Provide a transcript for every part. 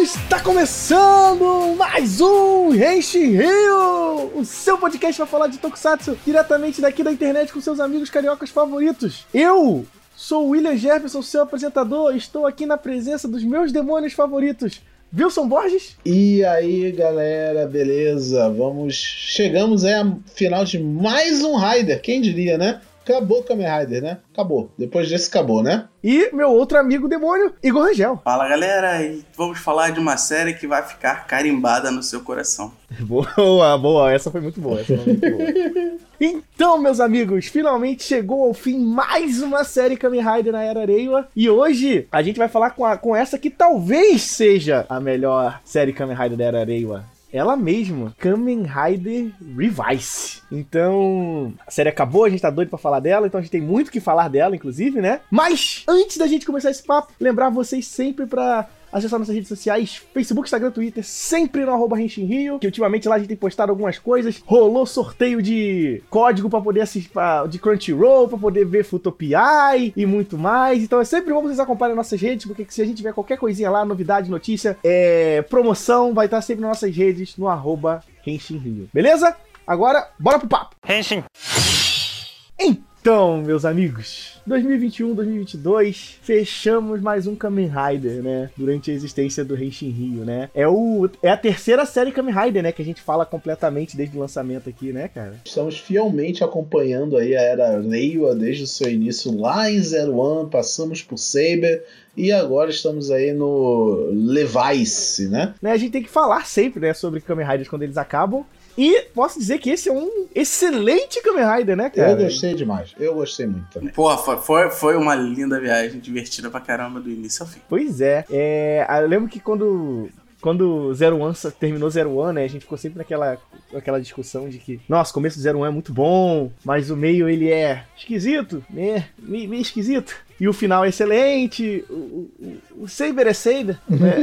Está começando mais um Henshin Rio, o seu podcast para falar de Tokusatsu diretamente daqui da internet com seus amigos cariocas favoritos. Eu sou o William Jefferson, seu apresentador, estou aqui na presença dos meus demônios favoritos. Wilson Borges? E aí, galera, beleza? Vamos. Chegamos aí ao final de mais um Rider, quem diria, né? Acabou o Kamen Rider, né? Acabou. Depois desse, acabou, né? E meu outro amigo demônio, Igor Rangel. Fala galera, e vamos falar de uma série que vai ficar carimbada no seu coração. Boa, boa, essa foi muito boa. Essa foi muito boa. então, meus amigos, finalmente chegou ao fim mais uma série Kamen Rider na Era Reiwa. E hoje a gente vai falar com, a, com essa que talvez seja a melhor série Kamen Rider da Era Reiwa ela mesma, Kamen Rider Revice. Então, a série acabou, a gente tá doido pra falar dela, então a gente tem muito que falar dela, inclusive, né? Mas, antes da gente começar esse papo, lembrar vocês sempre pra acessar nossas redes sociais, Facebook, Instagram, Twitter, sempre no arroba Rio, que ultimamente lá a gente tem postado algumas coisas. Rolou sorteio de código para poder assistir de Crunchyroll, para poder ver Futopiai e muito mais. Então é sempre bom vocês acompanharem nossas redes, porque se a gente tiver qualquer coisinha lá, novidade, notícia, é, promoção, vai estar sempre nas nossas redes no arroba Rio. Beleza? Agora, bora pro papo! Henshin! Então, meus amigos, 2021, 2022, fechamos mais um Kamen Rider, né? Durante a existência do Henshin Rio, né? É, o, é a terceira série Kamen Rider, né? Que a gente fala completamente desde o lançamento aqui, né, cara? Estamos fielmente acompanhando aí a era Reiwa desde o seu início lá em Zero One, passamos por Saber, e agora estamos aí no Levice, né? né? A gente tem que falar sempre, né, sobre Kamen Riders quando eles acabam. E posso dizer que esse é um excelente Kamen Rider, né, cara? Eu gostei demais. Eu gostei muito também. Porra, foi, foi, foi uma linda viagem, divertida pra caramba do início ao fim. Pois é. é eu lembro que quando quando Zero One terminou Zero One, né, a gente ficou sempre naquela, naquela discussão de que, nossa, o começo do Zero One é muito bom, mas o meio ele é esquisito, né, meio, meio esquisito e o final é excelente. O, o, o Saber é Saber. Né?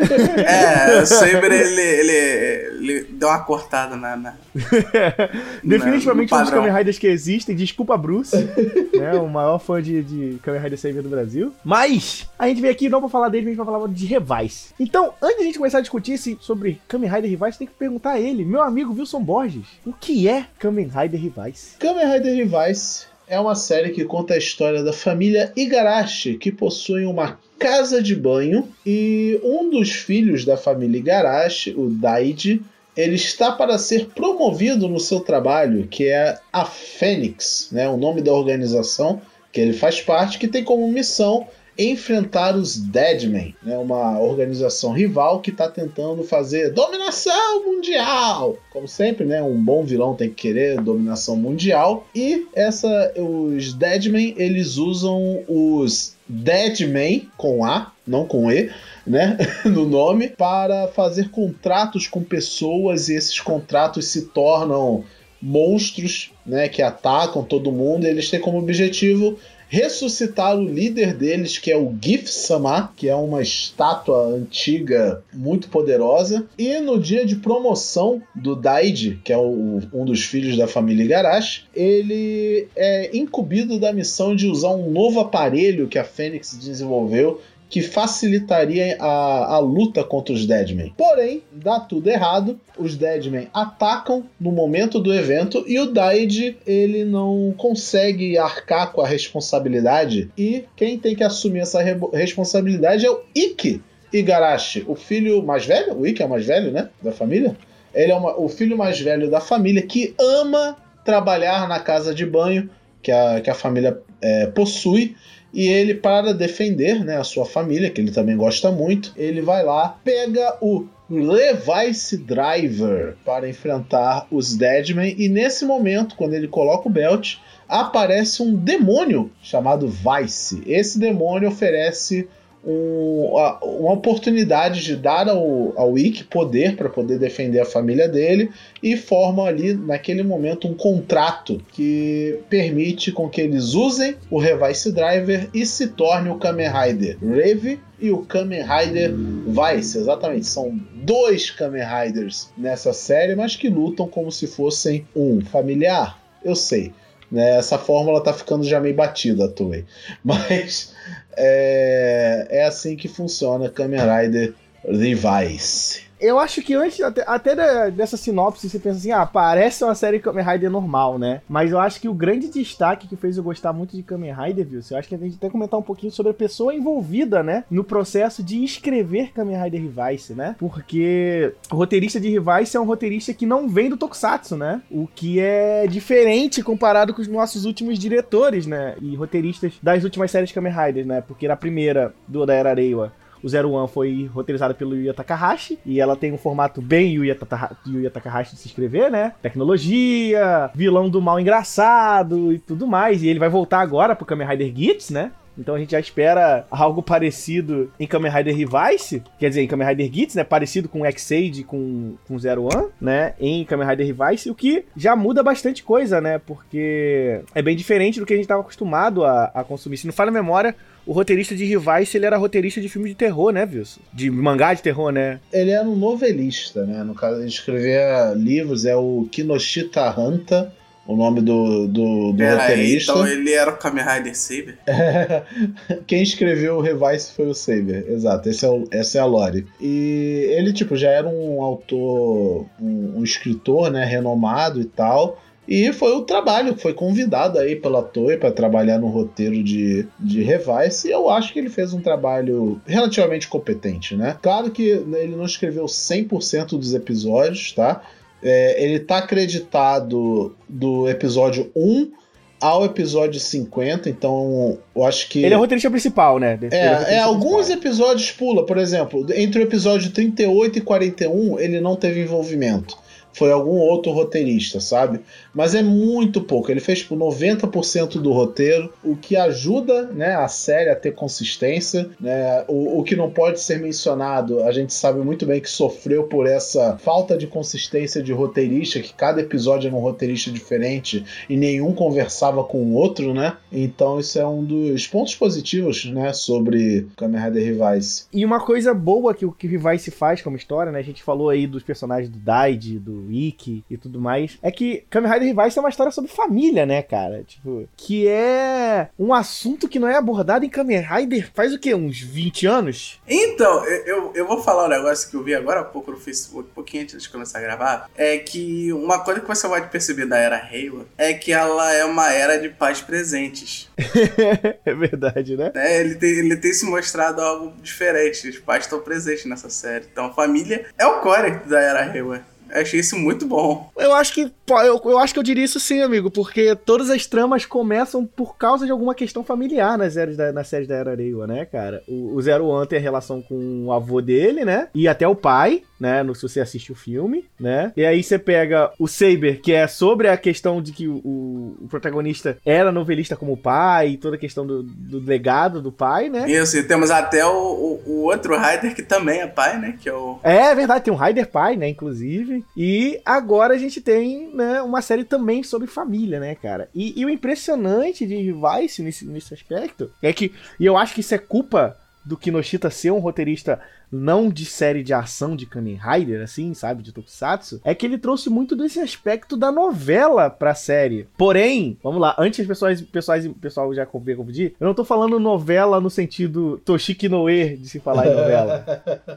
é, o Saber ele, ele, ele, deu uma cortada na. na Definitivamente na, um dos Kamen Riders que existem. Desculpa, Bruce, né, o maior fã de, de Kamen Rider Saber do Brasil. Mas a gente veio aqui não pra falar dele, mas pra falar de Revise. Então, antes de a gente começar a discutir sobre Kamen Rider Revise, tem que perguntar a ele, meu amigo Wilson Borges, o que é Kamen Rider Revise? Kamen Rider Revise é uma série que conta a história da família Igarashi, que possui uma casa de banho e um dos filhos da família Igarashi, o Daiji, ele está para ser promovido no seu trabalho, que é a Fênix, né, o nome da organização que ele faz parte, que tem como missão enfrentar os Deadmen, né, uma organização rival que está tentando fazer dominação mundial. Como sempre, né, um bom vilão tem que querer dominação mundial. E essa, os Deadmen eles usam os Deadmen com A, não com E, né, no nome, para fazer contratos com pessoas e esses contratos se tornam monstros, né, que atacam todo mundo. E eles têm como objetivo ressuscitar o líder deles, que é o Gif-sama, que é uma estátua antiga muito poderosa. E no dia de promoção do Daiji, que é o, um dos filhos da família Igarashi, ele é incumbido da missão de usar um novo aparelho que a Fênix desenvolveu que facilitaria a, a luta contra os Deadmen. Porém, dá tudo errado. Os Deadmen atacam no momento do evento e o Daid ele não consegue arcar com a responsabilidade. E quem tem que assumir essa re responsabilidade é o Ikki Igarashi, o filho mais velho. O Ikki é o mais velho, né? Da família. Ele é uma, o filho mais velho da família que ama trabalhar na casa de banho que a, que a família é, possui e ele, para defender né, a sua família, que ele também gosta muito, ele vai lá, pega o Levice Driver para enfrentar os Deadmen. E nesse momento, quando ele coloca o belt, aparece um demônio chamado Vice. Esse demônio oferece um, uma oportunidade de dar ao, ao Ikki poder para poder defender a família dele e formam ali naquele momento um contrato que permite com que eles usem o Revice Driver e se torne o Kamen Rider Rave e o Kamen Rider Vice. Exatamente, são dois Kamen Riders nessa série, mas que lutam como se fossem um familiar. Eu sei, Né? Essa fórmula tá ficando já meio batida, Toei. Mas é, é assim que funciona Kamen Rider Revice eu acho que antes, até, até dessa sinopse, você pensa assim, ah, parece uma série Kamen Rider normal, né? Mas eu acho que o grande destaque que fez eu gostar muito de Kamen Rider, viu? Eu acho que a gente que comentar um pouquinho sobre a pessoa envolvida, né? No processo de escrever Kamen Rider Revice, né? Porque o roteirista de Revice é um roteirista que não vem do Tokusatsu, né? O que é diferente comparado com os nossos últimos diretores, né? E roteiristas das últimas séries Kamen Riders, né? Porque na primeira, do da Era Reiwa, o Zero One foi roteirizado pelo Yuya Takahashi e ela tem um formato bem Yuya, Yuya Takahashi de se escrever, né? Tecnologia, vilão do mal engraçado e tudo mais. E ele vai voltar agora pro Kamen Rider Gits, né? Então a gente já espera algo parecido em Kamen Rider Revice, quer dizer, em Kamen Rider Gits, né? Parecido com X-Aid com, com Zero One, né? Em Kamen Rider Revice, o que já muda bastante coisa, né? Porque é bem diferente do que a gente estava acostumado a, a consumir. Se não falha a memória, o roteirista de Revice, ele era roteirista de filme de terror, né, Wilson? De mangá de terror, né? Ele era um novelista, né? No caso, ele escrevia livros, é o Kinoshita Hanta, o nome do, do, do Pera roteirista. Aí, então ele era o Kamen Rider Saber? Quem escreveu o Revice foi o Saber, exato. Esse é o, essa é a lore. E ele, tipo, já era um autor, um, um escritor, né, renomado e tal. E foi o trabalho, foi convidado aí pela Toei para trabalhar no roteiro de, de Revice, e eu acho que ele fez um trabalho relativamente competente, né? Claro que ele não escreveu 100% dos episódios, tá? É, ele tá acreditado do episódio 1 ao episódio 50, então eu acho que. Ele é o roteirista principal, né? É, é, é alguns episódios pula, por exemplo, entre o episódio 38 e 41, ele não teve envolvimento foi algum outro roteirista, sabe? Mas é muito pouco. Ele fez tipo 90% do roteiro, o que ajuda, né, a série a ter consistência, né? O, o que não pode ser mencionado, a gente sabe muito bem que sofreu por essa falta de consistência de roteirista, que cada episódio era um roteirista diferente e nenhum conversava com o outro, né? Então isso é um dos pontos positivos, né, sobre Kamen Rider Revice. E uma coisa boa que o que Revice faz como história, né? A gente falou aí dos personagens do Daid, do Wiki e tudo mais, é que Kamen Rider Revice é uma história sobre família, né, cara? Tipo, que é um assunto que não é abordado em Kamen Rider faz o quê? Uns 20 anos? Então, eu, eu vou falar um negócio que eu vi agora há pouco no Facebook, um pouquinho antes de começar a gravar, é que uma coisa que você pode perceber da era Reiwa é que ela é uma era de pais presentes. é verdade, né? É, ele, tem, ele tem se mostrado algo diferente. Os pais estão presentes nessa série. Então, a família é o core da era Reiwa. Achei isso muito bom. Eu acho que eu, eu acho que eu diria isso sim, amigo, porque todas as tramas começam por causa de alguma questão familiar nas séries da, nas séries da Era Reiwa, né, cara? O, o Zero One tem a relação com o avô dele, né? E até o pai, né? No, se você assiste o filme, né? E aí você pega o Saber, que é sobre a questão de que o, o protagonista era novelista como pai, e toda a questão do, do legado do pai, né? Isso, e temos até o, o, o outro Rider que também é pai, né? Que é o. É verdade, tem um Rider pai, né? Inclusive. E agora a gente tem né, uma série também sobre família, né, cara? E, e o impressionante de Vice nesse, nesse aspecto é que, e eu acho que isso é culpa do Kinoshita ser um roteirista não de série de ação de Kamen Rider, assim, sabe, de Tokusatsu, é que ele trouxe muito desse aspecto da novela pra série. Porém, vamos lá, antes as pessoas, pessoas, pessoal já confundir, eu não tô falando novela no sentido Toshiki Noe de se falar em novela.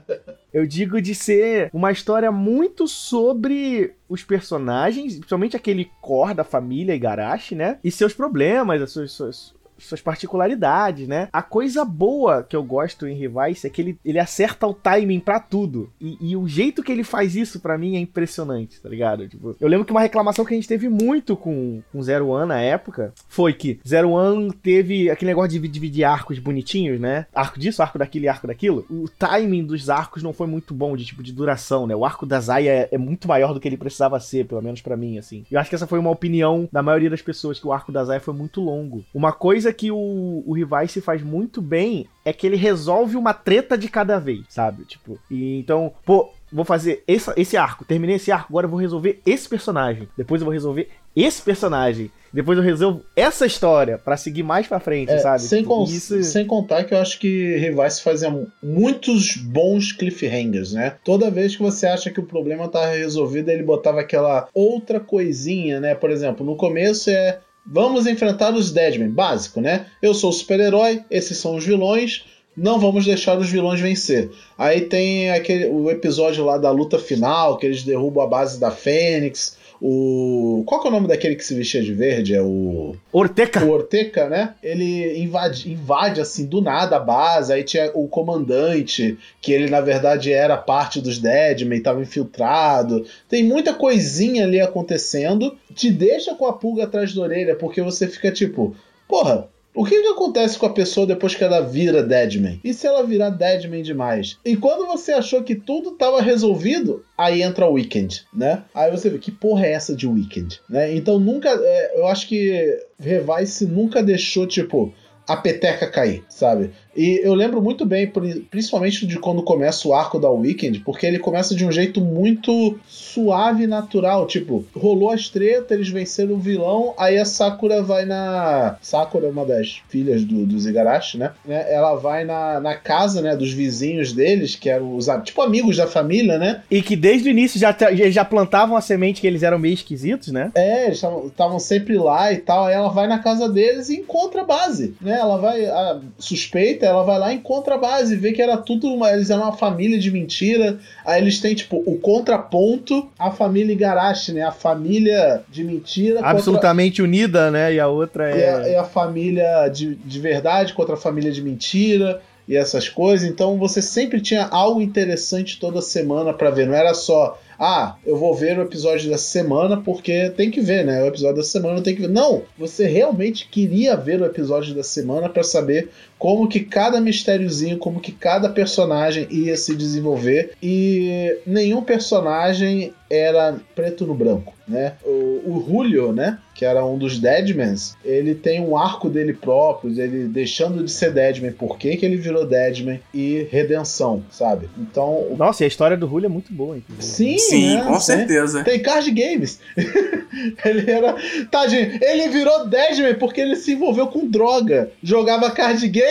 Eu digo de ser uma história muito sobre os personagens, principalmente aquele core da família Igarashi, né? E seus problemas, as suas, suas, suas particularidades, né? A coisa boa que eu gosto em Revice é que ele, ele acerta o timing para tudo. E, e, o jeito que ele faz isso para mim é impressionante, tá ligado? Tipo, eu lembro que uma reclamação que a gente teve muito com, com Zero One na época foi que Zero One teve aquele negócio de dividir arcos bonitinhos, né? Arco disso, arco daquilo arco daquilo. O timing dos arcos não foi muito bom de tipo de duração, né? O arco da Zaya é, é muito maior do que ele precisava ser, pelo menos para mim, assim. Eu acho que essa foi uma opinião da maioria das pessoas, que o arco da Zaya foi muito longo. Uma coisa coisa que o, o Revice faz muito bem é que ele resolve uma treta de cada vez, sabe? Tipo, e então, pô, vou fazer esse, esse arco, terminei esse arco, agora eu vou resolver esse personagem. Depois eu vou resolver esse personagem. Depois eu resolvo essa história para seguir mais para frente, é, sabe? Sem, tipo, isso... sem contar que eu acho que Revice fazia muitos bons cliffhangers, né? Toda vez que você acha que o problema tá resolvido, ele botava aquela outra coisinha, né? Por exemplo, no começo é vamos enfrentar os Deadmen. Básico, né? Eu sou o super-herói, esses são os vilões. Não vamos deixar os vilões vencer. Aí tem aquele o episódio lá da luta final, que eles derrubam a base da Fênix. O. Qual que é o nome daquele que se vestia de verde? É o. Orteca. O Orteca, né? Ele invade, invade assim do nada a base. Aí tinha o comandante, que ele na verdade era parte dos Deadmen, estava infiltrado. Tem muita coisinha ali acontecendo. Te deixa com a pulga atrás da orelha, porque você fica tipo, porra, o que, que acontece com a pessoa depois que ela vira Deadman? E se ela virar Deadman demais? E quando você achou que tudo estava resolvido, aí entra o Weekend, né? Aí você vê, que porra é essa de Weekend? Né? Então nunca. É, eu acho que Revice nunca deixou, tipo, a peteca cair, sabe? E eu lembro muito bem, principalmente de quando começa o arco da Weekend, porque ele começa de um jeito muito suave e natural. Tipo, rolou as tretas, eles venceram o vilão, aí a Sakura vai na. Sakura é uma das filhas do, do Igarashi, né? né? Ela vai na, na casa, né, dos vizinhos deles, que eram os tipo amigos da família, né? E que desde o início já, já plantavam a semente que eles eram meio esquisitos, né? É, eles estavam sempre lá e tal. Aí ela vai na casa deles e encontra a base, né? Ela vai. A suspeita ela vai lá e encontra a base, vê que era tudo. Uma, eles eram uma família de mentira. Aí eles têm, tipo, o contraponto, a família Igarashi, né? A família de mentira. Absolutamente contra... unida, né? E a outra é. É a, é a família de, de verdade contra a família de mentira e essas coisas. Então você sempre tinha algo interessante toda semana para ver. Não era só ah, eu vou ver o episódio da semana porque tem que ver, né? O episódio da semana tem que ver. Não, você realmente queria ver o episódio da semana para saber como que cada mistériozinho, como que cada personagem ia se desenvolver e nenhum personagem era preto no branco, né? O, o Julio, né? Que era um dos Deadmans, ele tem um arco dele próprio, ele deixando de ser Deadman, por que, que ele virou Deadman e redenção, sabe? Então. Nossa, e a história do Julio é muito boa, inclusive. Sim, Sim, né? com certeza. Tem card games. ele era. Tadinho, ele virou Deadman porque ele se envolveu com droga. Jogava card game.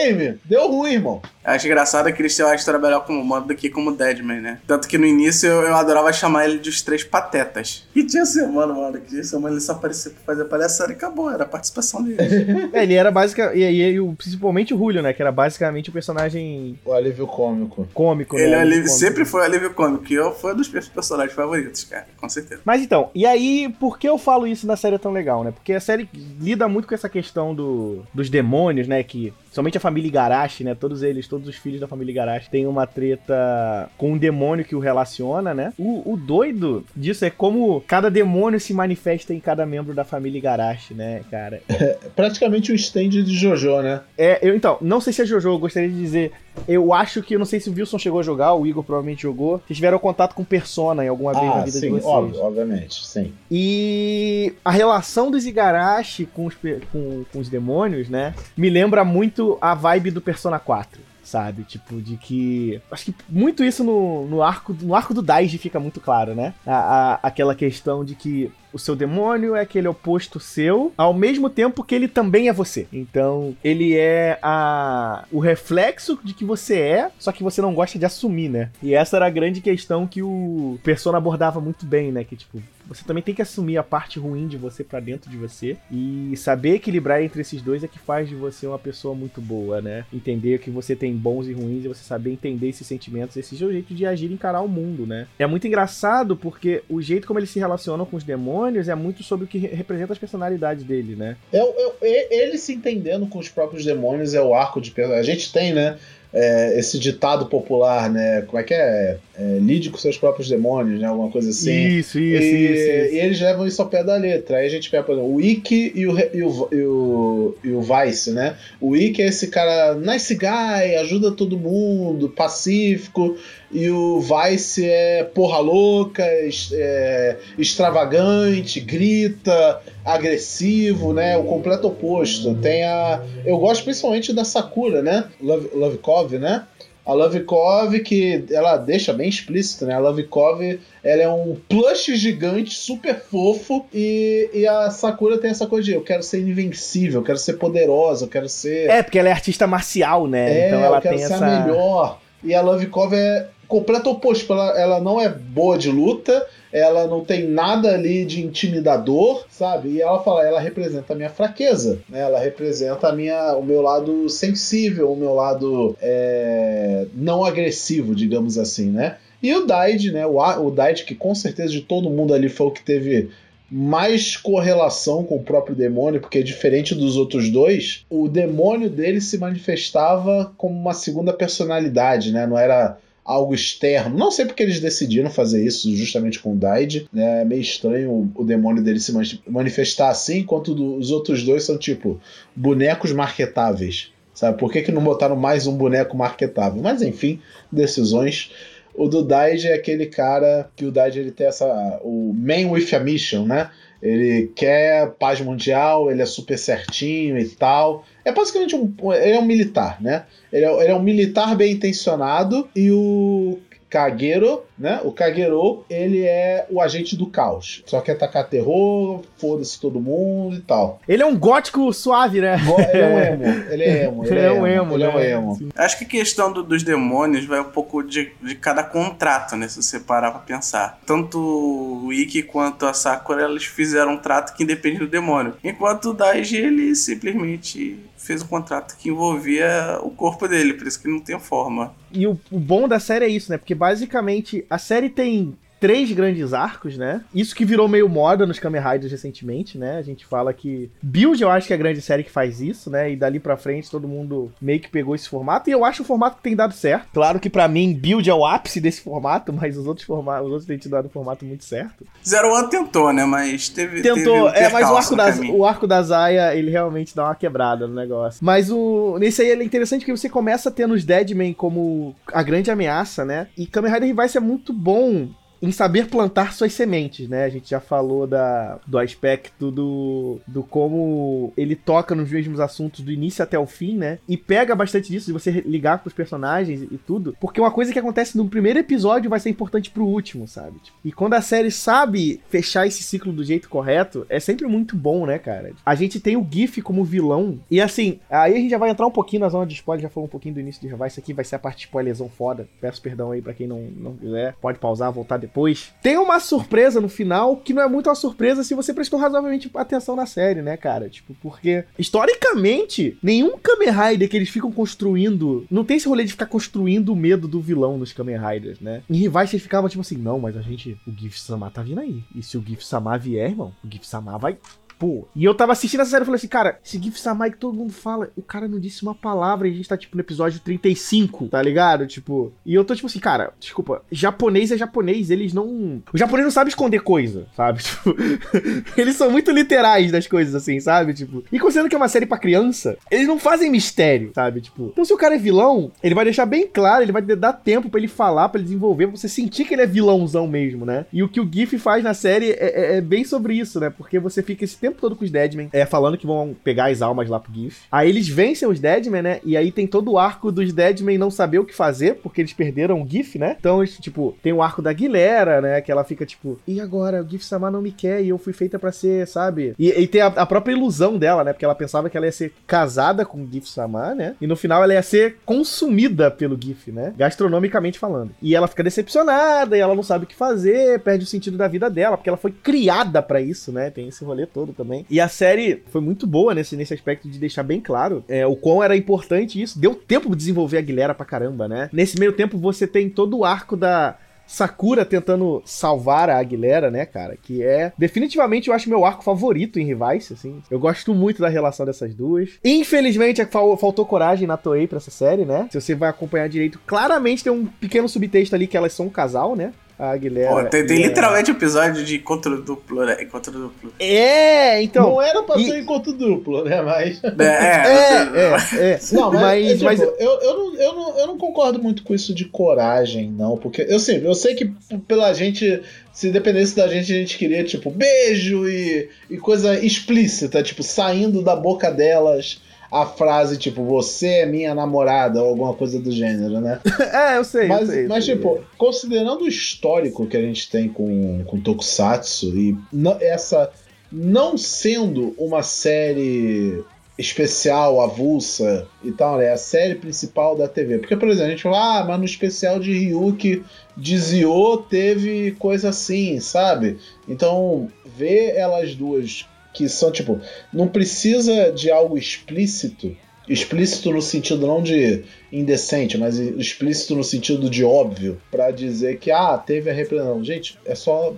Deu ruim, irmão. Acho engraçado que eles têm uma história melhor como modo do que como Deadman, né? Tanto que no início eu, eu adorava chamar ele de os três patetas. E tinha semana, mano, que semana ele só aparecia pra fazer palhaçada e acabou, era a participação dele. é, ele era basicamente. E, e, principalmente o Julio, né? Que era basicamente o personagem. O alívio cômico. Cômico, ele né? É alívio, sempre foi o alívio cômico, que eu foi um dos personagens favoritos, cara, com certeza. Mas então, e aí, por que eu falo isso na série tão legal, né? Porque a série lida muito com essa questão do, dos demônios, né? Que somente a família Igarashi, né? Todos eles, todos os filhos da família Igarashi têm uma treta com um demônio que o relaciona, né? O, o doido disso é como cada demônio se manifesta em cada membro da família Igarashi, né, cara? É praticamente o stand de Jojo, né? É, eu então, não sei se é Jojo, eu gostaria de dizer. Eu acho que, eu não sei se o Wilson chegou a jogar, o Igor provavelmente jogou. Vocês tiveram contato com Persona em alguma vez ah, na vida sim, de vocês. Óbvio, obviamente, sim. E a relação dos Igarashi com os, com, com os demônios, né? Me lembra muito a vibe do Persona 4 sabe? Tipo, de que. Acho que muito isso no, no arco no arco do Daiji fica muito claro, né? A, a, aquela questão de que o seu demônio é aquele oposto seu, ao mesmo tempo que ele também é você. Então, ele é a o reflexo de que você é, só que você não gosta de assumir, né? E essa era a grande questão que o Persona abordava muito bem, né? Que tipo, você também tem que assumir a parte ruim de você para dentro de você e saber equilibrar entre esses dois é que faz de você uma pessoa muito boa, né? Entender que você tem bons e ruins e você saber entender esses sentimentos, esse é o jeito de agir e encarar o mundo, né? É muito engraçado porque o jeito como eles se relacionam com os demônios é muito sobre o que representa as personalidades dele, né? É, é, ele se entendendo com os próprios demônios é o arco de a gente tem, né? É, esse ditado popular, né? Como é que é? é? Lide com seus próprios demônios, né? Alguma coisa assim. Isso, isso, e, isso, isso. E eles levam isso ao pé da letra. Aí a gente pega, por exemplo, o Ikki e o, e o, e o, e o Vice, né? O Ikki é esse cara nice guy, ajuda todo mundo, pacífico. E o Vice é porra louca, é, extravagante, grita, agressivo, né? O completo oposto. Tem a. Eu gosto principalmente da Sakura, né? Love, Lovikov, né? A Lovikov, que ela deixa bem explícito, né? A Lovikov, ela é um plush gigante, super fofo, e, e a Sakura tem essa coisa de eu quero ser invencível, eu quero ser poderosa, eu quero ser... É, porque ela é artista marcial, né? É, então ela eu quero tem ser essa... a melhor. E a Lovikov é completo oposto. Ela, ela não é boa de luta, ela não tem nada ali de intimidador, sabe? E ela fala, ela representa a minha fraqueza, né? Ela representa a minha, o meu lado sensível, o meu lado é, não agressivo, digamos assim, né? E o Daid, né? O, o Daid, que com certeza de todo mundo ali foi o que teve mais correlação com o próprio demônio, porque diferente dos outros dois, o demônio dele se manifestava como uma segunda personalidade, né? Não era algo externo. Não sei porque eles decidiram fazer isso justamente com o Daid. Né? É meio estranho o, demônio dele se manifestar assim, enquanto os outros dois são tipo bonecos marketáveis. Sabe? Por que, que não botaram mais um boneco marketável? Mas enfim, decisões. O do Daid é aquele cara que o Daid ele tem essa. O Man with a Mission, né? Ele quer paz mundial, ele é super certinho e tal. É basicamente um. Ele é um militar, né? Ele é, ele é um militar bem intencionado e o Kagero, né? O Kagero, ele é o agente do caos. Só quer atacar terror, foda-se todo mundo e tal. Ele é um gótico suave, né? Ele é um emo. Ele é emo. Ele, ele é, um emo. Ele é um né? emo. Acho que a questão do, dos demônios vai um pouco de, de cada contrato, né? Se você parar pra pensar. Tanto o Ikki quanto a Sakura, eles fizeram um trato que independe do demônio. Enquanto o Daiji, ele simplesmente fez um contrato que envolvia o corpo dele, por isso que não tem forma. E o, o bom da série é isso, né? Porque basicamente a série tem três grandes arcos, né? Isso que virou meio moda nos Kamen Riders recentemente, né? A gente fala que Build eu acho que é a grande série que faz isso, né? E dali pra frente todo mundo meio que pegou esse formato. E eu acho o formato que tem dado certo. Claro que para mim Build é o ápice desse formato, mas os outros formatos, os outros têm te dado um formato muito certo. Zero One tentou, né? Mas teve. Tentou, teve é, mas o arco, da, o arco da Zaya, ele realmente dá uma quebrada no negócio. Mas o. Nesse aí é interessante que você começa tendo os Deadman como a grande ameaça, né? E Kamen Rider Revice é muito bom em saber plantar suas sementes, né? A gente já falou da, do aspecto do, do como ele toca nos mesmos assuntos do início até o fim, né? E pega bastante disso de você ligar pros personagens e tudo, porque uma coisa que acontece no primeiro episódio vai ser importante pro último, sabe? Tipo, e quando a série sabe fechar esse ciclo do jeito correto, é sempre muito bom, né, cara? A gente tem o GIF como vilão, e assim, aí a gente já vai entrar um pouquinho na zona de spoiler, já falou um pouquinho do início de Revice aqui, vai ser a parte spoilerzão foda. Peço perdão aí para quem não, não quiser, pode pausar, voltar depois. Tem uma surpresa no final que não é muito uma surpresa se você prestou razoavelmente atenção na série, né, cara? Tipo, porque historicamente, nenhum Kamen Rider que eles ficam construindo. Não tem esse rolê de ficar construindo o medo do vilão nos Kamen Riders, né? Em rivais eles ficavam tipo assim: não, mas a gente. O Gif Sama tá vindo aí. E se o Gif Sama vier, irmão, o Gif Sama vai pô. E eu tava assistindo essa série e falei assim, cara, esse Gif Samai que todo mundo fala, o cara não disse uma palavra e a gente tá, tipo, no episódio 35, tá ligado? Tipo, e eu tô, tipo assim, cara, desculpa, japonês é japonês, eles não... O japonês não sabe esconder coisa, sabe? Tipo, eles são muito literais das coisas, assim, sabe? Tipo, e considerando que é uma série pra criança, eles não fazem mistério, sabe? Tipo, então se o cara é vilão, ele vai deixar bem claro, ele vai dar tempo para ele falar, para ele desenvolver, pra você sentir que ele é vilãozão mesmo, né? E o que o GIF faz na série é, é, é bem sobre isso, né? Porque você fica esse tempo todo com os Deadmen, é, falando que vão pegar as almas lá pro GIF. Aí eles vencem os Deadmen, né? E aí tem todo o arco dos Deadmen não saber o que fazer, porque eles perderam o GIF, né? Então, tipo, tem o arco da Aguilera, né? Que ela fica tipo, e agora? O GIF Sama não me quer e eu fui feita para ser, sabe? E, e tem a, a, própria ilusão dela, né? Porque ela pensava que ela ia ser casada com o GIF Sama, né? E no final ela ia ser consumida pelo GIF, né? Gastronomicamente falando. E ela fica decepcionada e ela não sabe o que fazer, perde o sentido da vida dela, porque ela foi criada para isso, né? Tem esse rolê todo também. E a série foi muito boa nesse, nesse aspecto de deixar bem claro é, o quão era importante isso. Deu tempo de desenvolver a Guilherme pra caramba, né? Nesse meio tempo você tem todo o arco da, Sakura tentando salvar a Aguilera, né, cara? Que é definitivamente eu acho meu arco favorito em Revice, assim. Eu gosto muito da relação dessas duas. Infelizmente faltou coragem na Toei pra essa série, né? Se você vai acompanhar direito, claramente tem um pequeno subtexto ali que elas são um casal, né? A Aguilera. Pô, tem, tem literalmente um episódio de encontro duplo, né? Encontro duplo. É, então. Não era pra e... ser encontro duplo, né? Mas. É, é, é. é. Não, mas. mas, é, tipo, mas... Eu, eu, não, eu, não, eu não concordo muito com isso de coragem, não. Porque eu sempre, eu sei que pela gente. Se dependesse da gente, a gente queria, tipo, beijo e, e coisa explícita, tipo, saindo da boca delas a frase, tipo, você é minha namorada, ou alguma coisa do gênero, né? é, eu sei. Mas, eu sei, mas sei, tipo, considerando o histórico que a gente tem com, com Tokusatsu e essa não sendo uma série especial, avulsa e tal, né? A série principal da TV. Porque, por exemplo, a gente fala, ah, mas no especial de Ryuki de Zio teve coisa assim, sabe? Então, ver elas duas que são, tipo, não precisa de algo explícito. Explícito no sentido não de indecente, mas explícito no sentido de óbvio, para dizer que, ah, teve a repreensão. Gente, é só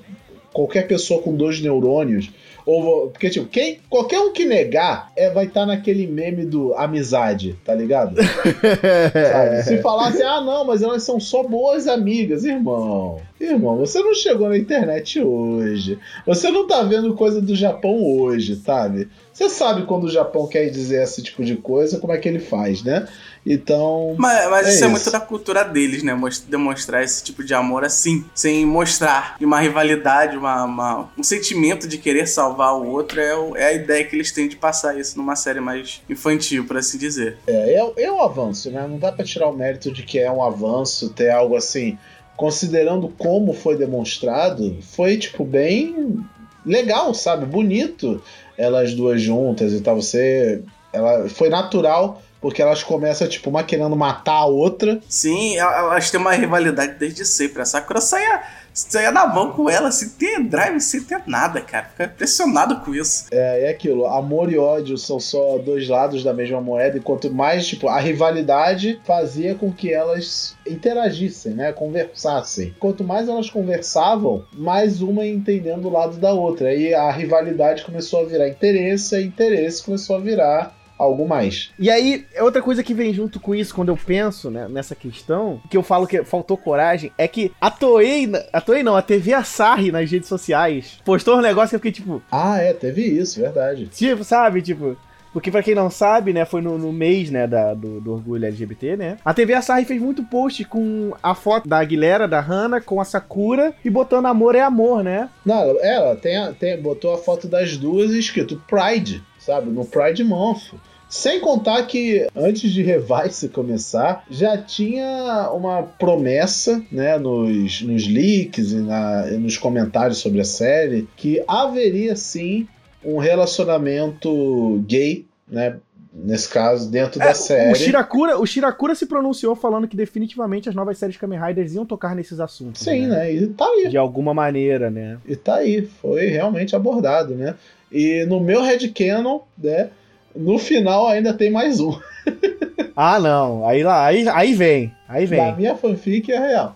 qualquer pessoa com dois neurônios ou, porque, tipo, quem, qualquer um que negar é, vai estar tá naquele meme do amizade, tá ligado? Se falasse, ah, não, mas elas são só boas amigas, irmão. Irmão, você não chegou na internet hoje. Você não tá vendo coisa do Japão hoje, sabe? Você sabe quando o Japão quer dizer esse tipo de coisa, como é que ele faz, né? Então. Mas, mas é isso, é muito da cultura deles, né? Demonstrar esse tipo de amor assim, sem mostrar uma rivalidade, uma, uma um sentimento de querer salvar o outro. É, é, a ideia que eles têm de passar isso numa série mais infantil, por assim dizer. É, é, é um avanço, né? Não dá pra tirar o mérito de que é um avanço ter algo assim. Considerando como foi demonstrado, foi, tipo, bem legal, sabe? Bonito elas duas juntas e tal. Você. Ela foi natural porque elas começam, tipo, uma querendo matar a outra. Sim, elas têm uma rivalidade desde sempre. A Sakura saia, saia na mão com ela, sem ter drive, sem ter nada, cara. Fica impressionado com isso. É, é aquilo. Amor e ódio são só dois lados da mesma moeda. E quanto mais, tipo, a rivalidade fazia com que elas interagissem, né? Conversassem. Quanto mais elas conversavam, mais uma entendendo o lado da outra. Aí a rivalidade começou a virar interesse, e interesse começou a virar algo mais. E aí, é outra coisa que vem junto com isso, quando eu penso né, nessa questão, que eu falo que faltou coragem, é que a Toei, a Toei não, a TV Asahi nas redes sociais postou um negócio que eu fiquei tipo... Ah, é, teve isso, verdade. Tipo, sabe, tipo... Porque pra quem não sabe, né, foi no, no mês, né, da, do, do, orgulho LGBT, né? A TV Asahi fez muito post com a foto da Aguilera, da Hannah, com a Sakura e botando amor é amor, né? Não, ela tem, tem, botou a foto das duas escrito Pride, sabe? No Pride Month. Sem contar que antes de Revice começar, já tinha uma promessa, né, nos, nos leaks e na, nos comentários sobre a série, que haveria sim um relacionamento gay, né, nesse caso, dentro é, da série. O Shirakura, o Shirakura se pronunciou falando que definitivamente as novas séries Kamen Riders iam tocar nesses assuntos. Sim, né? né? E tá aí. De alguma maneira, né? E tá aí, foi realmente abordado, né? E no meu headcanon, né, no final ainda tem mais um. ah, não. Aí, lá, aí, aí vem. Aí vem. Na minha fanfic é real.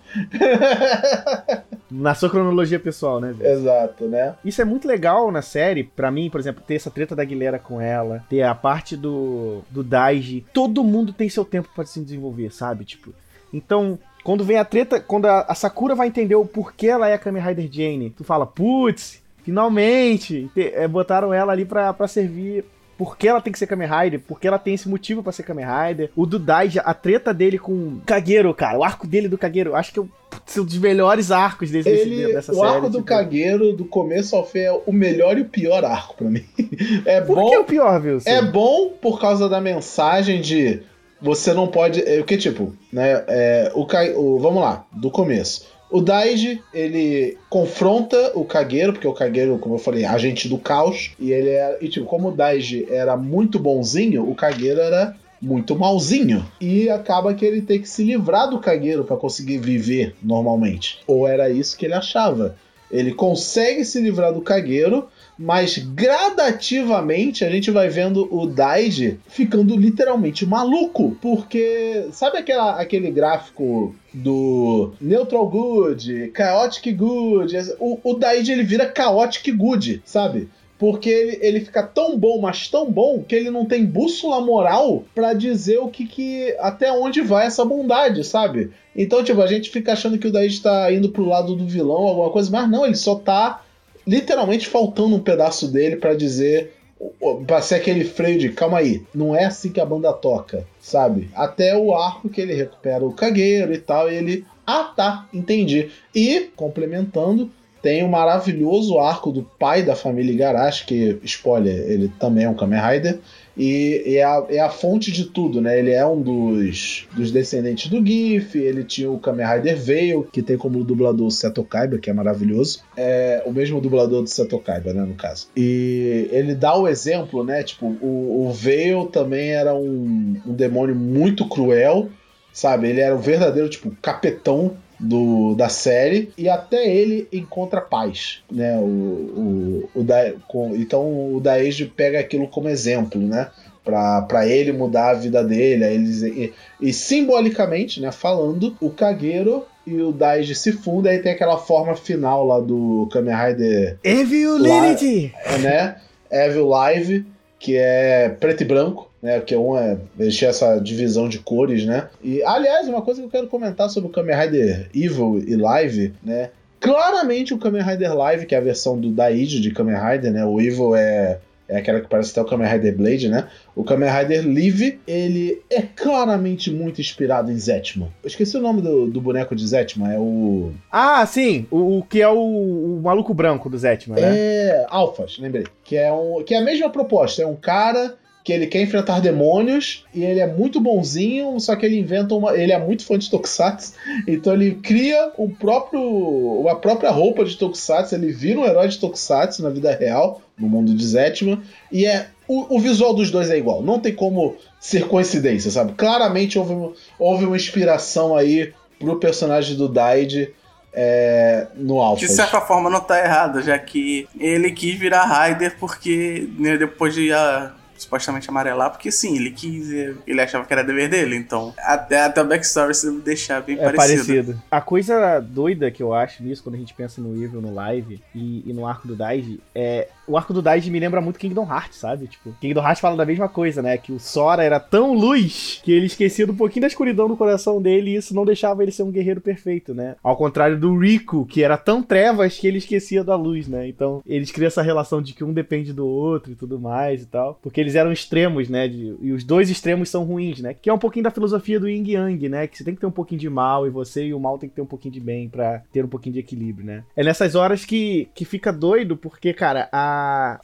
na sua cronologia pessoal, né, velho? Exato, né? Isso é muito legal na série, para mim, por exemplo, ter essa treta da Guilherme com ela, ter a parte do, do Daiji. Todo mundo tem seu tempo para se desenvolver, sabe? Tipo, então, quando vem a treta, quando a, a, Sakura vai entender o porquê ela é a Kamen Rider Jane, tu fala, putz, finalmente, te, é, botaram ela ali pra, pra servir por que ela tem que ser Kamen Rider, por que ela tem esse motivo para ser Kamen Rider. O do Daija, a treta dele com o Kagero, cara, o arco dele do Kagero, acho que é um dos melhores arcos desse, Ele, dessa o série. O arco do tipo... Kagero, do começo ao fim, é o melhor e o pior arco para mim. É por bom. que é o pior, viu? É bom por causa da mensagem de você não pode. É, o que tipo, né? É, o, o, vamos lá, do começo. O Daiji, ele confronta o Kagero, porque o Kagero, como eu falei, é agente do caos, e ele é. E tipo, como o Daiji era muito bonzinho, o Kagero era muito malzinho. E acaba que ele tem que se livrar do Kagero para conseguir viver normalmente. Ou era isso que ele achava. Ele consegue se livrar do Kagero, mas gradativamente a gente vai vendo o Daiji ficando literalmente maluco, porque sabe aquela, aquele gráfico do Neutral Good, Chaotic Good, o, o Daiji ele vira Chaotic Good, sabe? porque ele, ele fica tão bom, mas tão bom, que ele não tem bússola moral para dizer o que, que. até onde vai essa bondade, sabe? Então, tipo, a gente fica achando que o Daiji tá indo pro lado do vilão, alguma coisa, mas não, ele só tá literalmente faltando um pedaço dele para dizer pra ser aquele freio de calma aí, não é assim que a banda toca, sabe? Até o arco que ele recupera o cagueiro e tal, e ele, ah tá, entendi. E, complementando, tem o maravilhoso arco do pai da família Igarashi, que, spoiler, ele também é um Kamen Rider, E, e é, a, é, a, fonte de tudo, né? Ele é um dos, dos descendentes do GIF, ele tinha o Kamen Rider Veil, que tem como dublador o Seto Kaiba, que é maravilhoso. É o mesmo dublador do Seto Kaiba, né, no caso. E ele dá o exemplo, né? Tipo, o, o Veil também era um, um demônio muito cruel, sabe? Ele era um verdadeiro, tipo, capetão do, da série e até ele encontra paz, né? O, o, o da, com, então o Daeji pega aquilo como exemplo, né? para ele mudar a vida dele, eles, e, e, simbolicamente, né, falando, o Kagero e o Daiji se fundem, aí tem aquela forma final lá do Kamen Rider Evil Unity, né? Evil Live, que é preto e branco, né? Que um é. Eles essa divisão de cores, né? E, aliás, uma coisa que eu quero comentar sobre o Kamen Rider Evil e Live, né? Claramente o Kamen Rider Live, que é a versão do Daiji de Kamen Rider, né? O Evil é é aquela que parece até o Kamen Rider Blade, né? O Kamen Rider Live, ele é claramente muito inspirado em Zetman. Eu esqueci o nome do, do boneco de Zetman, é o... Ah, sim, o, o que é o, o, maluco branco do Zetman, né? É, Alphas, lembrei. Que é, um, que é a mesma proposta, é um cara que ele quer enfrentar demônios e ele é muito bonzinho, só que ele inventa uma. Ele é muito fã de Tokusatsu, então ele cria o próprio, a própria roupa de Tokusatsu, ele vira um herói de Tokusatsu na vida real, no mundo de Zetman, e é. O, o visual dos dois é igual, não tem como ser coincidência, sabe? Claramente houve, houve uma inspiração aí pro personagem do Daid é, no Alpha. De certa forma não tá errado, já que ele quis virar Raider porque né, depois de a supostamente amarelar, porque sim, ele quis, ele achava que era dever dele, então até, até o backstory se deixar bem é parecido. parecido. A coisa doida que eu acho nisso, quando a gente pensa no Evil, no Live e, e no arco do Daiji, é o arco do Daiji me lembra muito Kingdom Hearts, sabe? Tipo, Kingdom Hearts fala da mesma coisa, né? Que o Sora era tão luz que ele esquecia um pouquinho da escuridão no coração dele e isso não deixava ele ser um guerreiro perfeito, né? Ao contrário do Rico, que era tão trevas que ele esquecia da luz, né? Então, eles criam essa relação de que um depende do outro e tudo mais e tal. Porque eles eram extremos, né? De, e os dois extremos são ruins, né? Que é um pouquinho da filosofia do Yin Yang, né? Que você tem que ter um pouquinho de mal e você e o mal tem que ter um pouquinho de bem para ter um pouquinho de equilíbrio, né? É nessas horas que, que fica doido, porque, cara, a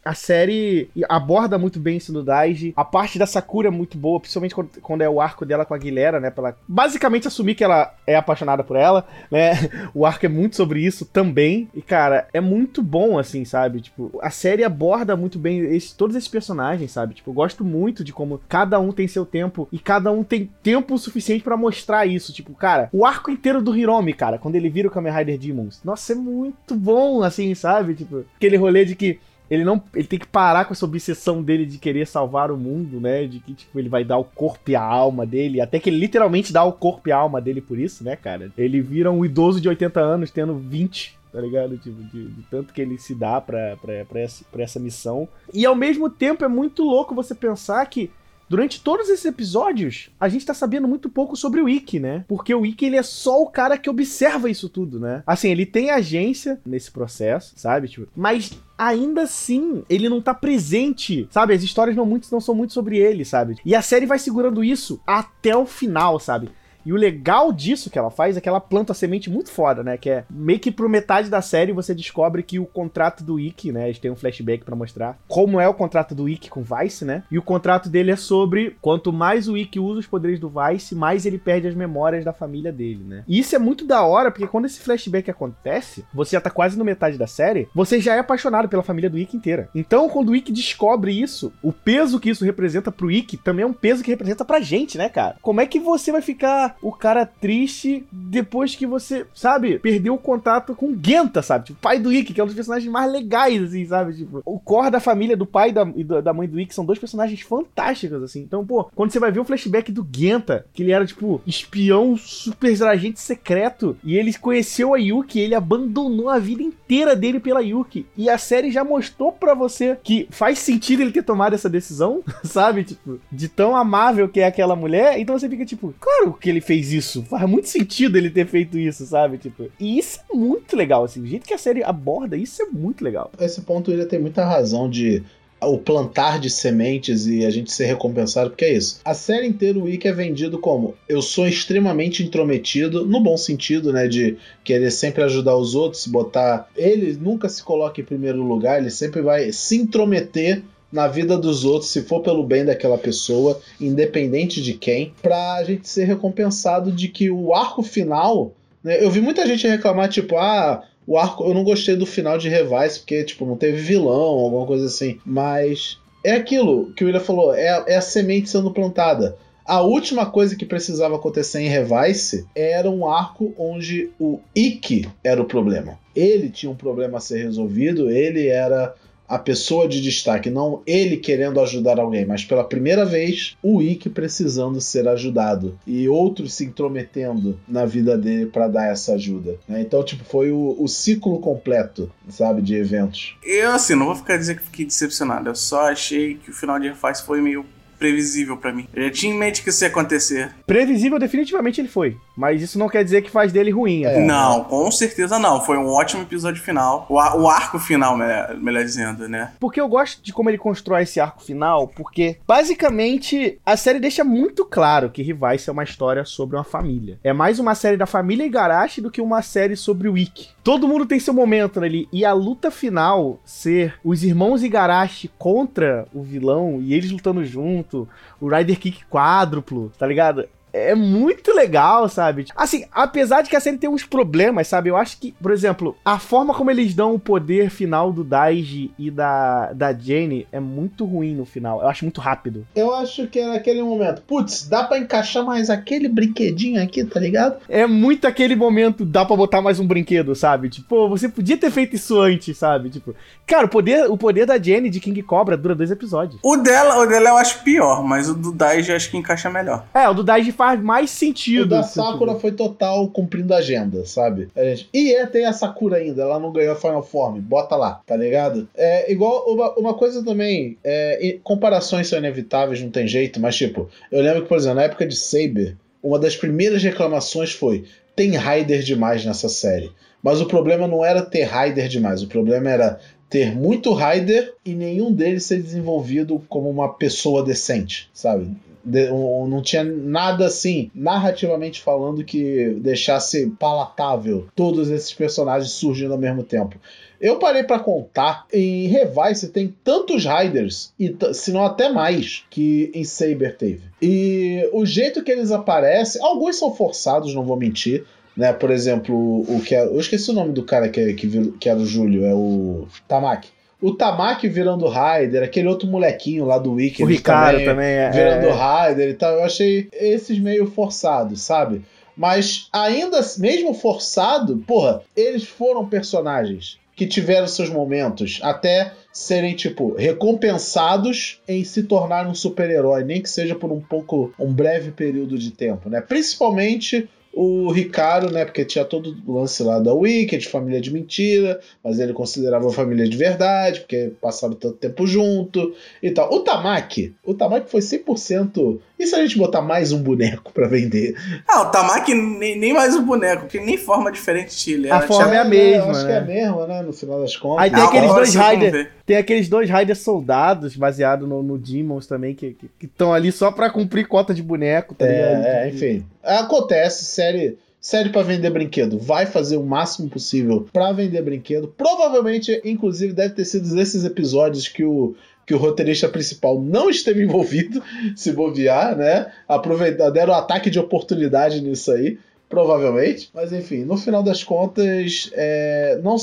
a, série aborda muito bem isso no Daiji. A parte da Sakura é muito boa, principalmente quando, quando é o arco dela com a Guilherme, né? Pra ela basicamente assumir que ela é apaixonada por ela, né? O arco é muito sobre isso também. E, cara, é muito bom, assim, sabe? Tipo, a série aborda muito bem esse, todos esses personagens, sabe? Tipo, eu gosto muito de como cada um tem seu tempo e cada um tem tempo suficiente para mostrar isso. Tipo, cara, o arco inteiro do Hiromi, cara, quando ele vira o Kamen Rider Demons, nossa, é muito bom, assim, sabe? Tipo, aquele rolê de que ele não ele tem que parar com essa obsessão dele de querer salvar o mundo, né? De que tipo ele vai dar o corpo e a alma dele, até que ele literalmente dá o corpo e a alma dele por isso, né, cara? Ele vira um idoso de 80 anos tendo 20 tá ligado? Tipo, de, de, tanto que ele se dá pra, pra, pra, essa, pra essa missão. E ao mesmo tempo é muito louco você pensar que Durante todos esses episódios, a gente tá sabendo muito pouco sobre o Ikki, né? Porque o Ikki, ele é só o cara que observa isso tudo, né? Assim, ele tem agência nesse processo, sabe? Tipo, mas ainda assim, ele não tá presente, sabe? As histórias não, muito, não são muito sobre ele, sabe? E a série vai segurando isso até o final, sabe? E o legal disso que ela faz é que ela planta a semente muito foda, né? Que é meio que pro metade da série você descobre que o contrato do Ikki, né? A gente tem um flashback para mostrar como é o contrato do Ikki com Vice, né? E o contrato dele é sobre quanto mais o Ikki usa os poderes do Vice, mais ele perde as memórias da família dele, né? E isso é muito da hora, porque quando esse flashback acontece, você já tá quase no metade da série, você já é apaixonado pela família do Ikki inteira. Então, quando o Ikki descobre isso, o peso que isso representa pro Ikki também é um peso que representa pra gente, né, cara? Como é que você vai ficar o cara triste depois que você, sabe, perdeu o contato com Genta, sabe? Tipo, pai do Ikki, que é um dos personagens mais legais, assim, sabe? Tipo, o core da família do pai da, e da mãe do Ikki são dois personagens fantásticos, assim. Então, pô, quando você vai ver o flashback do Genta, que ele era, tipo, espião super agente secreto, e ele conheceu a Yuki, ele abandonou a vida inteira dele pela Yuki. E a série já mostrou para você que faz sentido ele ter tomado essa decisão, sabe? Tipo, de tão amável que é aquela mulher. Então você fica, tipo, claro que ele fez isso. Faz muito sentido ele ter feito isso, sabe? Tipo, e isso é muito legal, assim. O jeito que a série aborda isso é muito legal. Esse ponto ele tem muita razão de o plantar de sementes e a gente ser recompensado, porque é isso. A série inteira o Wiki é vendido como eu sou extremamente intrometido, no bom sentido, né, de querer sempre ajudar os outros, botar, ele nunca se coloca em primeiro lugar, ele sempre vai se intrometer na vida dos outros, se for pelo bem daquela pessoa, independente de quem, pra gente ser recompensado de que o arco final. Né, eu vi muita gente reclamar, tipo, ah, o arco. Eu não gostei do final de Revice, porque, tipo, não teve vilão, alguma coisa assim. Mas é aquilo que o William falou, é, é a semente sendo plantada. A última coisa que precisava acontecer em Revice era um arco onde o Ikki era o problema. Ele tinha um problema a ser resolvido, ele era a pessoa de destaque, não ele querendo ajudar alguém, mas pela primeira vez o Ikki precisando ser ajudado e outros se intrometendo na vida dele para dar essa ajuda. Né? Então, tipo, foi o, o, ciclo completo, sabe, de eventos. Eu, assim, não vou ficar dizer que fiquei decepcionado, eu só achei que o final de Reface foi meio previsível para mim. Eu já tinha em mente que isso ia acontecer. Previsível, definitivamente ele foi. Mas isso não quer dizer que faz dele ruim. É. Não, com certeza não. Foi um ótimo episódio final. O, o arco final, melhor, melhor, dizendo, né? Porque eu gosto de como ele constrói esse arco final, porque basicamente a série deixa muito claro que Revice é uma história sobre uma família. É mais uma série da família Igarashi do que uma série sobre o Ikki. Todo mundo tem seu momento ali. E a luta final ser os irmãos Igarashi contra o vilão e eles lutando junto, o Rider Kick quádruplo, tá ligado? É muito legal, sabe? Assim, apesar de que a série tem uns problemas, sabe? Eu acho que, por exemplo, a forma como eles dão o poder final do Daiji e da, da Jane é muito ruim no final. Eu acho muito rápido. Eu acho que era aquele momento. Putz, dá para encaixar mais aquele brinquedinho aqui, tá ligado? É muito aquele momento, dá para botar mais um brinquedo, sabe? Tipo, você podia ter feito isso antes, sabe? Tipo, cara, o poder, o poder da Jane de King Cobra dura dois episódios. O dela, o dela eu acho pior, mas o do Daiji eu acho que encaixa melhor. É, o do Daiji faz mais sentido. O da Sakura foi total cumprindo a agenda, sabe? A gente... E é, tem a Sakura ainda, ela não ganhou a Final Form, bota lá, tá ligado? É igual uma, uma coisa também, é, comparações são inevitáveis, não tem jeito, mas tipo, eu lembro que, por exemplo, na época de Saber, uma das primeiras reclamações foi: tem Rider demais nessa série. Mas o problema não era ter Rider demais, o problema era ter muito Rider e nenhum deles ser desenvolvido como uma pessoa decente, sabe? De, um, não tinha nada assim, narrativamente falando, que deixasse palatável todos esses personagens surgindo ao mesmo tempo. Eu parei para contar, em Revice tem tantos Riders, e se não até mais, que em Saber teve. E o jeito que eles aparecem, alguns são forçados, não vou mentir, né? Por exemplo, o que é, eu esqueci o nome do cara que, que, que era o Júlio, é o Tamaki. O Tamaki virando Raider, aquele outro molequinho lá do Wiki. O Ricardo também, também é. Virando é. Raider e tal. Eu achei esses meio forçados, sabe? Mas ainda, mesmo forçado, porra, eles foram personagens que tiveram seus momentos até serem, tipo, recompensados em se tornar um super-herói, nem que seja por um pouco, um breve período de tempo, né? Principalmente o Ricardo, né? Porque tinha todo o lance lá da Wicked, família de mentira, mas ele considerava família de verdade, porque passaram tanto tempo junto e tal. O Tamaki, o Tamaki foi 100%. E se a gente botar mais um boneco para vender? Ah, o Tamaki nem, nem mais um boneco, porque nem forma diferente tinha. A forma é a mesma. acho né? que é a mesma, né? No final das contas. Aí tem Não, aqueles dois Riders. Tem aqueles dois Riders soldados, baseado no, no Demons também, que estão ali só pra cumprir cota de boneco, tá é, é, enfim. Acontece, série série para vender brinquedo, vai fazer o máximo possível para vender brinquedo. Provavelmente, inclusive, deve ter sido esses episódios que o que o roteirista principal não esteve envolvido, se bobear, né? Aproveitar, deram ataque de oportunidade nisso aí, provavelmente. Mas enfim, no final das contas, é, não,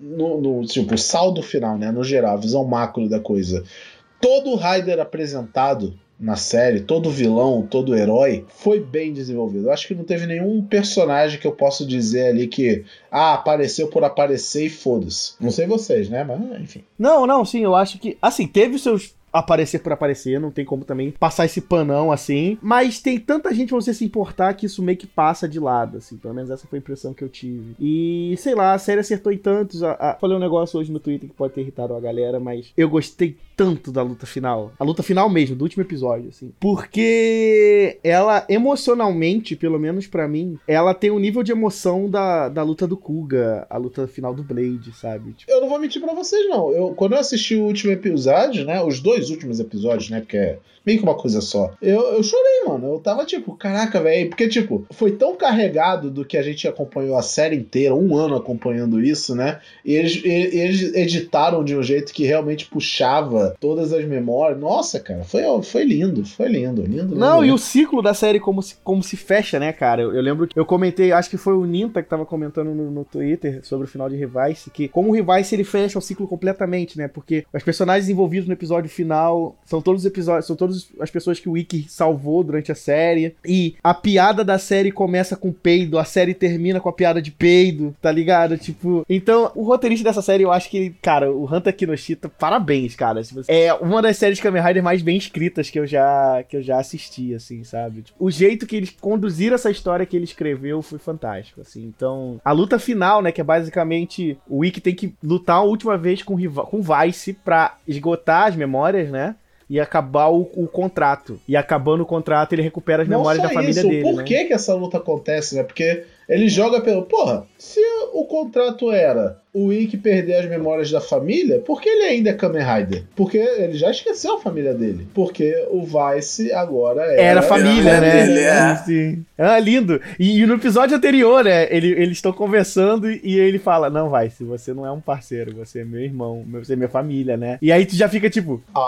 no, no tipo, saldo final, né? No geral, a visão macro da coisa. Todo o Raider apresentado na série, todo vilão, todo herói, foi bem desenvolvido. Eu acho que não teve nenhum personagem que eu possa dizer ali que ah, apareceu por aparecer e foda-se. Não sei vocês, né? Mas enfim. Não, não, sim, eu acho que. Assim, teve seus aparecer por aparecer, não tem como também passar esse panão assim. Mas tem tanta gente pra você se importar que isso meio que passa de lado, assim. Pelo menos essa foi a impressão que eu tive. E sei lá, a série acertou em tantos. A, a, falei um negócio hoje no Twitter que pode ter irritado a galera, mas eu gostei tanto da luta final. A luta final mesmo, do último episódio, assim. Porque ela, emocionalmente, pelo menos para mim, ela tem um nível de emoção da, da luta do Kuga, a luta final do Blade, sabe? Tipo... Eu não vou mentir para vocês, não. Eu, quando eu assisti o último episódio, né? Os dois dois últimos episódios, né? Porque é meio que uma coisa só. Eu, eu chorei, mano. Eu tava tipo, caraca, velho. Porque, tipo, foi tão carregado do que a gente acompanhou a série inteira, um ano acompanhando isso, né? E eles, eles editaram de um jeito que realmente puxava todas as memórias. Nossa, cara, foi, foi lindo, foi lindo, lindo. Não, lindo. e o ciclo da série como se, como se fecha, né, cara? Eu, eu lembro que eu comentei, acho que foi o Ninta que tava comentando no, no Twitter sobre o final de Revice, que como o Revice ele fecha o ciclo completamente, né? Porque os personagens envolvidos no episódio final são todos os episódios, são todas as pessoas que o Wiki salvou durante a série. E a piada da série começa com peido, a série termina com a piada de peido, tá ligado? Tipo, então o roteirista dessa série, eu acho que, cara, o Hunter Kinoshita, parabéns, cara. É uma das séries Kamen Rider mais bem escritas que eu já que eu já assisti, assim, sabe? Tipo, o jeito que eles conduziram essa história que ele escreveu foi fantástico, assim. Então, a luta final, né, que é basicamente o Wiki tem que lutar a última vez com com Vice para esgotar as memórias, né? e acabar o, o, contrato. E acabando o contrato, ele recupera as Não memórias da família isso, dele. Por né? que, que essa luta acontece, né? Porque ele joga pelo. Porra, se o contrato era o Ikki perder as memórias da família, por que ele ainda é Kamen Rider? Porque ele já esqueceu a família dele. Porque o Vice agora era. Era família, era né? Dele, é. Sim. Ah, lindo. E, e, no episódio anterior, né? Ele, eles estão conversando e ele fala: Não, Vice, você não é um parceiro, você é meu irmão, você é minha família, né? E aí tu já fica tipo. Ah.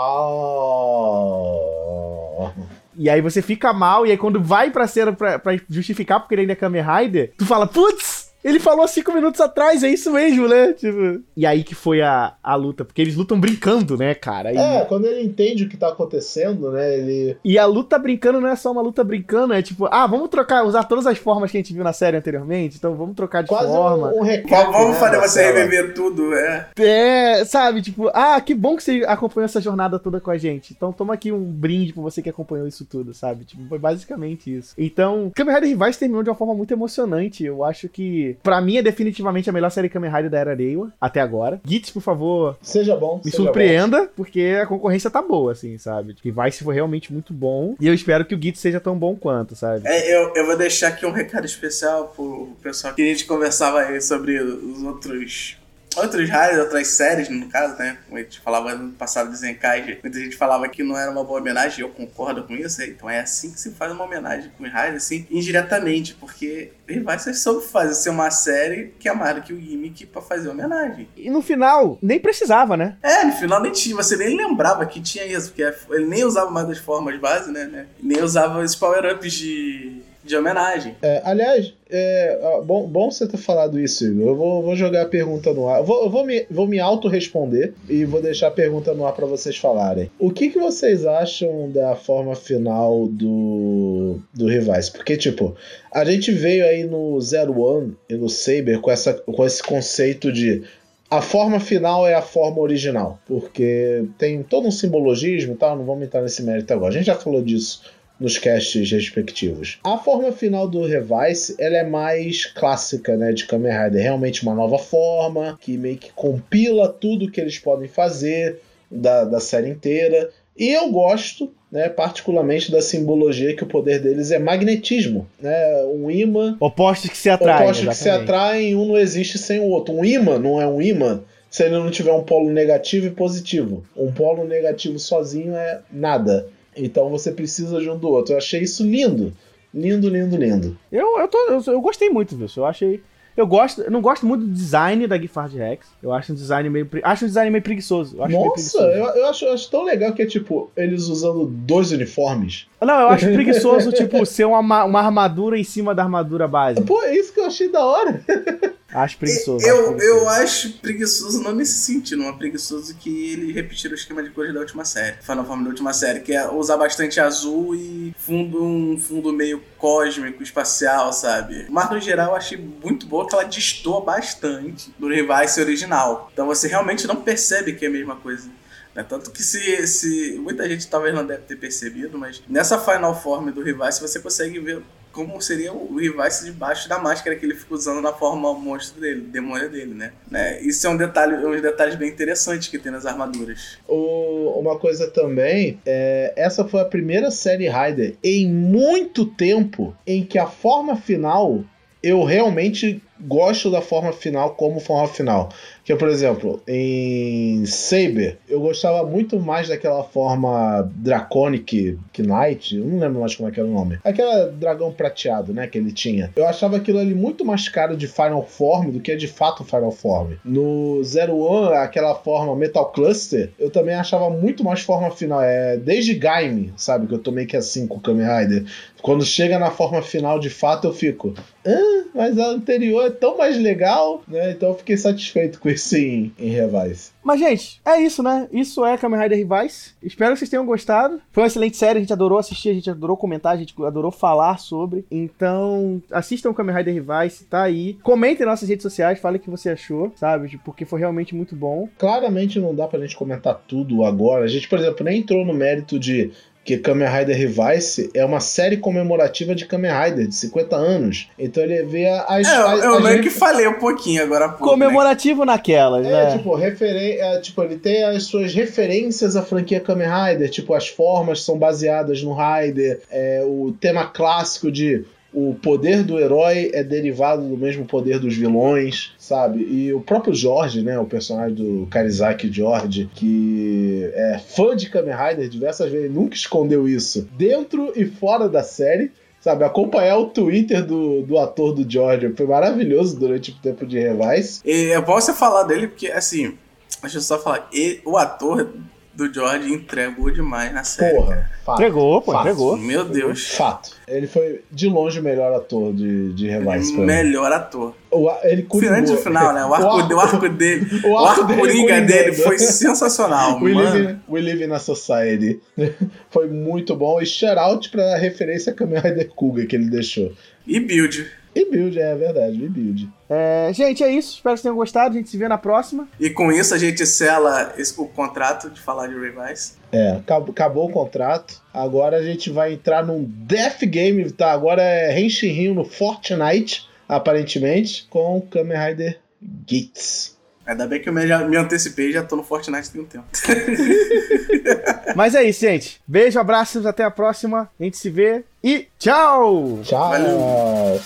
E aí você fica mal, e aí quando vai pra cena pra, pra justificar porque ele ainda é Kamen Rider, tu fala, putz! Ele falou cinco minutos atrás, é isso mesmo, né? Tipo... E aí que foi a, a luta, porque eles lutam brincando, né, cara? E... É, quando ele entende o que tá acontecendo, né, ele... E a luta brincando não é só uma luta brincando, é tipo, ah, vamos trocar, usar todas as formas que a gente viu na série anteriormente, então vamos trocar de Quase forma. Um, um recado, vamos né, fazer você reviver tudo, é. É, sabe, tipo, ah, que bom que você acompanhou essa jornada toda com a gente. Então toma aqui um brinde pra você que acompanhou isso tudo, sabe? Tipo, foi basicamente isso. Então, Kamen Rider Rivais terminou de uma forma muito emocionante. Eu acho que, pra mim, é definitivamente a melhor série Kamen Rider da era Reiwa até agora. Gits, por favor, Seja bom, me seja surpreenda, porque a concorrência tá boa, assim, sabe? Que vai se for realmente muito bom. E eu espero que o Gits seja tão bom quanto, sabe? É, eu, eu vou deixar aqui um recado especial pro pessoal que a gente conversava aí sobre os outros. Outros rádios, outras séries, no caso, né? Como a gente falava no passado de Zenkai, muita gente falava que não era uma boa homenagem, eu concordo com isso. Então é assim que se faz uma homenagem com os rádios, assim, indiretamente, porque Revice soube fazer ser uma série que é mais do que o Gimmick pra fazer homenagem. E no final, nem precisava, né? É, no final nem tinha, você nem lembrava que tinha isso, porque ele nem usava mais as formas base, né? né? Nem usava os power-ups de, de homenagem. É, aliás, é, bom, bom você ter falado isso, Igor. Eu vou, vou jogar a pergunta no ar. Eu vou, eu vou me, vou me auto-responder e vou deixar a pergunta no ar pra vocês falarem. O que, que vocês acham da forma final do, do Revice? Porque, tipo, a gente veio aí no Zero One e no Saber com, essa, com esse conceito de a forma final é a forma original, porque tem todo um simbologismo e tal, não vamos entrar nesse mérito agora. A gente já falou disso nos casts respectivos. A forma final do Revice, ela é mais clássica, né, de Kamen Rider, realmente uma nova forma, que meio que compila tudo que eles podem fazer da, da série inteira. E eu gosto, né, particularmente da simbologia que o poder deles é magnetismo, né, um imã Opostos que se atraem. opostos que se atraem, um não existe sem o outro. Um imã não é um imã se ele não tiver um polo negativo e positivo. Um polo negativo sozinho é nada. Então você precisa de um do outro. Eu achei isso lindo. Lindo, lindo, lindo. Eu, eu, tô, eu, eu gostei muito disso. Eu achei. Eu gosto, eu não gosto muito do design da Giffard Rex. Eu acho um design meio, acho um design meio preguiçoso. Eu acho Nossa, preguiçoso. eu, eu acho, eu acho tão legal que é tipo, eles usando dois uniformes. Não, eu acho preguiçoso, tipo, ser uma, ma- uma armadura em cima da armadura básica. Pô, é isso que eu achei da hora. Acho preguiçoso. Eu, acho preguiçoso. eu acho preguiçoso não nesse sentido, mas preguiçoso que ele repetiu o esquema de cores da última série. Final Form da última série, que é usar bastante azul e fundo um fundo meio cósmico, espacial, sabe? Mas no geral eu achei muito boa que ela destoa bastante do Revice original. Então você realmente não percebe que é a mesma coisa. né? Tanto que se, se. Muita gente talvez não deve ter percebido, mas nessa Final Form do Revice você consegue ver como seria o Revice debaixo da máscara que ele fica usando na forma monstro dele, demônio dele, né? né? Isso é um detalhe, uns detalhes bem interessantes que tem nas armaduras. O- uma coisa também, é, essa foi a primeira série Rider em muito tempo em que a forma final eu realmente gosto da forma final como forma final. Que é, por exemplo, em Saber, eu gostava muito mais daquela forma Draconic Knight, eu não lembro mais como é que era o nome. Aquela dragão prateado, né, que ele tinha. Eu achava aquilo ali muito mais caro de Final Form do que de fato Final Form. No Zero One, aquela forma Metal Cluster, eu também achava muito mais forma final. É desde Gaime, sabe? Que eu tomei que assim com o Kamen Rider. Quando chega na forma final de fato, eu fico. Ah, mas a anterior é tão mais legal, né? Então eu fiquei satisfeito com esse em, em Revise. Mas, gente, é isso, né? Isso é Kamen Rider Rivais. Espero que vocês tenham gostado. Foi uma excelente série, a gente adorou assistir, a gente adorou comentar, a gente adorou falar sobre. Então, assistam Kamen Rider Rivais, tá aí. Comentem nossas redes sociais, falem o que você achou, sabe? Porque foi realmente muito bom. Claramente não dá pra gente comentar tudo agora. A gente, por exemplo, nem entrou no mérito de que Kamen Rider Revice é uma série comemorativa de Kamen Rider, de 50 anos. Então ele vê as. É, eu, as- eu as meio re- que falei um pouquinho agora. há pouco, né? Comemorativo naquelas, É, né? tipo, referen é, tipo, ele tem as suas referências à franquia Kamen Rider, tipo, as formas são baseadas no Rider, é, o tema clássico de o poder do herói é derivado do mesmo poder dos vilões, sabe? E o próprio Jorge, né, o personagem do Karizaki George, que é fã de Kamen Rider diversas vezes, nunca escondeu isso, dentro e fora da série. Sabe, acompanhar o Twitter do, do ator do George foi maravilhoso durante o tempo de Revise. E bom você falar dele, porque, assim, deixa eu só falar. ele- o ator do George entregou demais na série. Porra, fato. Entregou, pô, Fato. entregou. Meu Deus. Fato. Ele foi de longe o melhor ator de, de Revise. pra mim. Melhor ator. O, ele Final de curigou- final, né? O arco, o arco dele. o O arco arco dele coringa dele foi sensacional, We mano. live, in, we live in a society. foi muito bom. E shout out pra referência a Kamen Rider Kuga que ele deixou. E build. E build, é verdade, e build. É, gente, é isso. Espero que vocês tenham gostado. A gente se vê na próxima. E com isso a gente sela esse- o contrato de falar de Revise. É, acabou, acabou o contrato. Agora a gente vai entrar num Death Game, tá? Agora é Henshin no Fortnite, aparentemente, com Kamen Rider Gates. Ainda bem que eu me, já, me antecipei e já tô no Fortnite tem um tempo. Mas é isso, gente. Beijo, abraços, até a próxima. A gente se vê e tchau! Tchau! Valeu.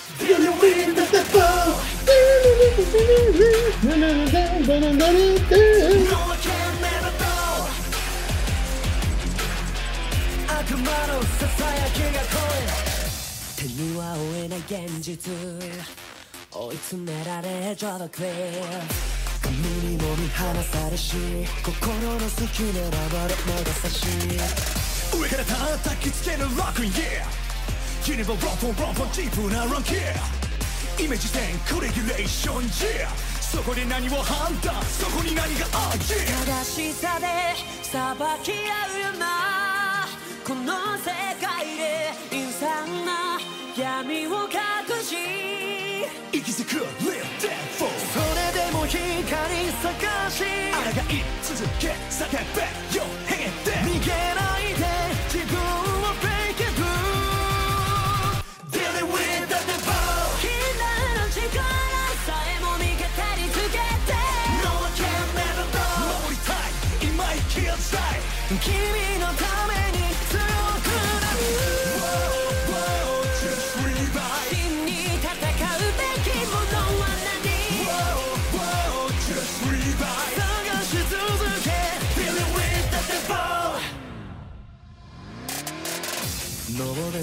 髪にも見放されし心の隙狙われ魔が差し上から叩きつけるロックン。yeah 切ればロンポンロンポンチープなランキーイメージ線コレギュレーション yeah そこで何を判断そこに何がある yeah 正しさで裁き合うよなこの世探し。抗い続け叫べよ。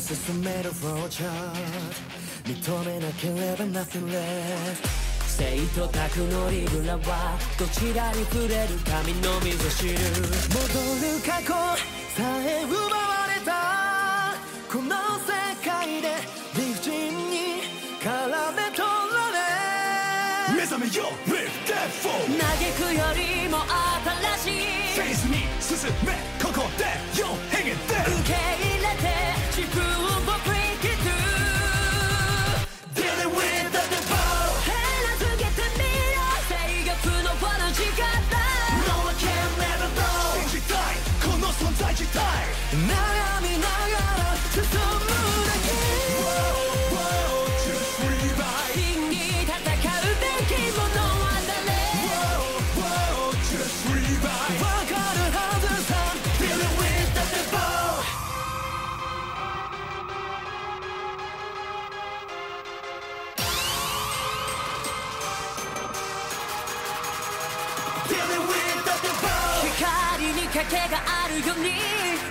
進めるフローチャート認めなければ nothing less 生と悪のリグラはどちらに触れる神のみぞ知る戻る過去さえ奪われたこの世界で理不尽に絡め取られ目覚めよ Live that f o 嘆くよりも新しいフェイスに進めここでよへげてけがあるように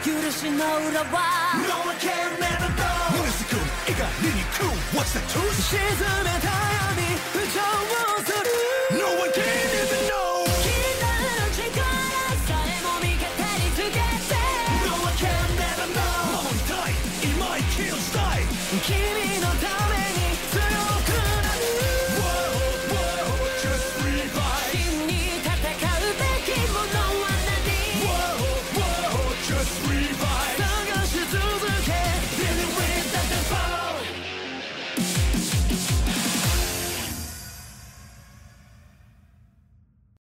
許しの裏は No one can never know 胸すくん怒りにく What's the truth 沈めた闇浮上す